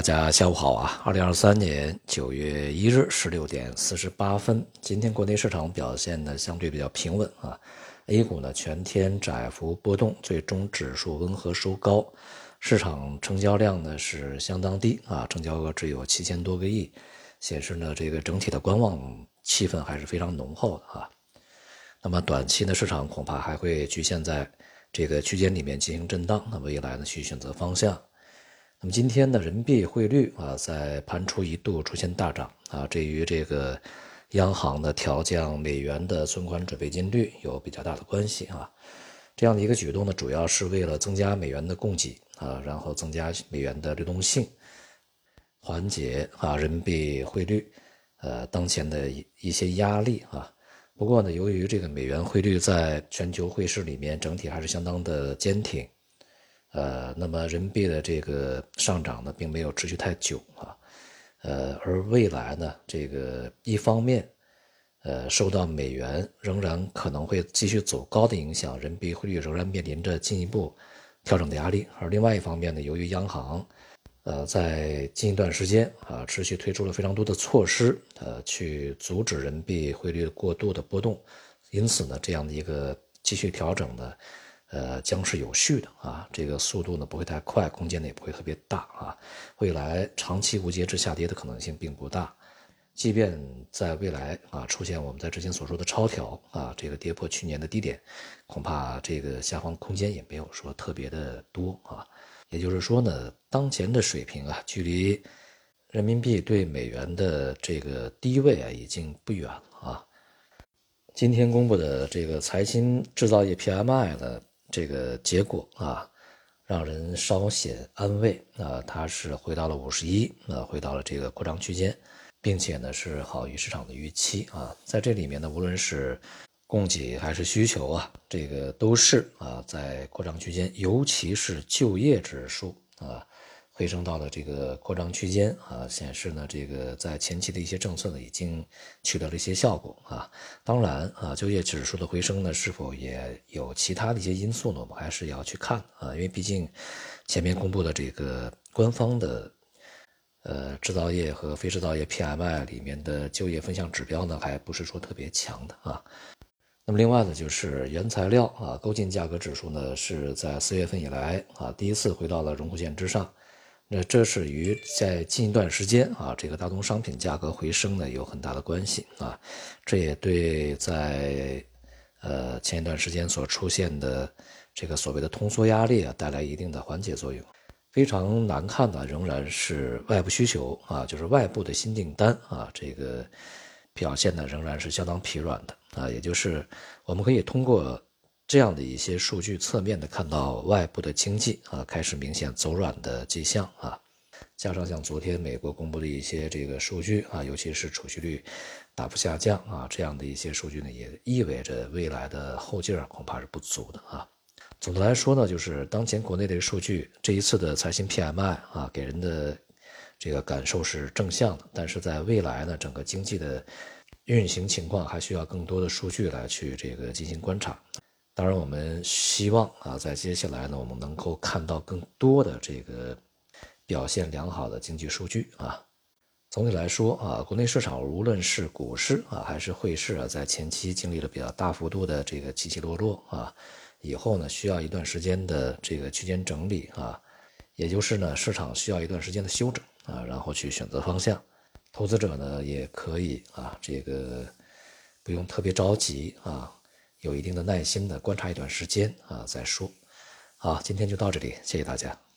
大家下午好啊！二零二三年九月一日十六点四十八分，今天国内市场表现呢相对比较平稳啊。A 股呢全天窄幅波动，最终指数温和收高，市场成交量呢是相当低啊，成交额只有七千多个亿，显示呢这个整体的观望气氛还是非常浓厚的啊。那么短期呢市场恐怕还会局限在这个区间里面进行震荡，那未来呢去选择方向。那么今天的人民币汇率啊，在盘初一度出现大涨啊，这与这个央行的调降美元的存款准备金率有比较大的关系啊。这样的一个举动呢，主要是为了增加美元的供给啊，然后增加美元的流动性，缓解啊人民币汇率呃当前的一一些压力啊。不过呢，由于这个美元汇率在全球汇市里面整体还是相当的坚挺。呃，那么人民币的这个上涨呢，并没有持续太久啊，呃，而未来呢，这个一方面，呃，受到美元仍然可能会继续走高的影响，人民币汇率仍然面临着进一步调整的压力；而另外一方面呢，由于央行，呃，在近一段时间啊，持续推出了非常多的措施，呃，去阻止人民币汇率过度的波动，因此呢，这样的一个继续调整呢。呃，将是有序的啊，这个速度呢不会太快，空间呢也不会特别大啊。未来长期无节制下跌的可能性并不大，即便在未来啊出现我们在之前所说的超调啊，这个跌破去年的低点，恐怕这个下方空间也没有说特别的多啊。也就是说呢，当前的水平啊，距离人民币对美元的这个低位啊已经不远了啊。今天公布的这个财新制造业 PMI 呢。这个结果啊，让人稍显安慰啊，它是回到了五十一，啊，回到了这个扩张区间，并且呢是好于市场的预期啊，在这里面呢，无论是供给还是需求啊，这个都是啊在扩张区间，尤其是就业指数啊。回升到了这个扩张区间啊，显示呢，这个在前期的一些政策呢已经取得了一些效果啊。当然啊，就业指数的回升呢，是否也有其他的一些因素呢？我们还是要去看啊，因为毕竟前面公布的这个官方的呃制造业和非制造业 PMI 里面的就业分项指标呢，还不是说特别强的啊。那么另外呢，就是原材料啊，购进价格指数呢是在四月份以来啊第一次回到了荣枯线之上。那这是与在近一段时间啊，这个大宗商品价格回升呢有很大的关系啊，这也对在呃前一段时间所出现的这个所谓的通缩压力啊带来一定的缓解作用。非常难看的仍然是外部需求啊，就是外部的新订单啊，这个表现呢仍然是相当疲软的啊，也就是我们可以通过。这样的一些数据侧面的看到外部的经济啊开始明显走软的迹象啊，加上像昨天美国公布的一些这个数据啊，尤其是储蓄率大幅下降啊，这样的一些数据呢，也意味着未来的后劲儿恐怕是不足的啊。总的来说呢，就是当前国内的数据，这一次的财新 PMI 啊，给人的这个感受是正向的，但是在未来呢，整个经济的运行情况还需要更多的数据来去这个进行观察。当然，我们希望啊，在接下来呢，我们能够看到更多的这个表现良好的经济数据啊。总体来说啊，国内市场无论是股市啊，还是汇市啊，在前期经历了比较大幅度的这个起起落落啊，以后呢，需要一段时间的这个区间整理啊，也就是呢，市场需要一段时间的休整啊，然后去选择方向。投资者呢，也可以啊，这个不用特别着急啊。有一定的耐心的观察一段时间啊再说，好，今天就到这里，谢谢大家。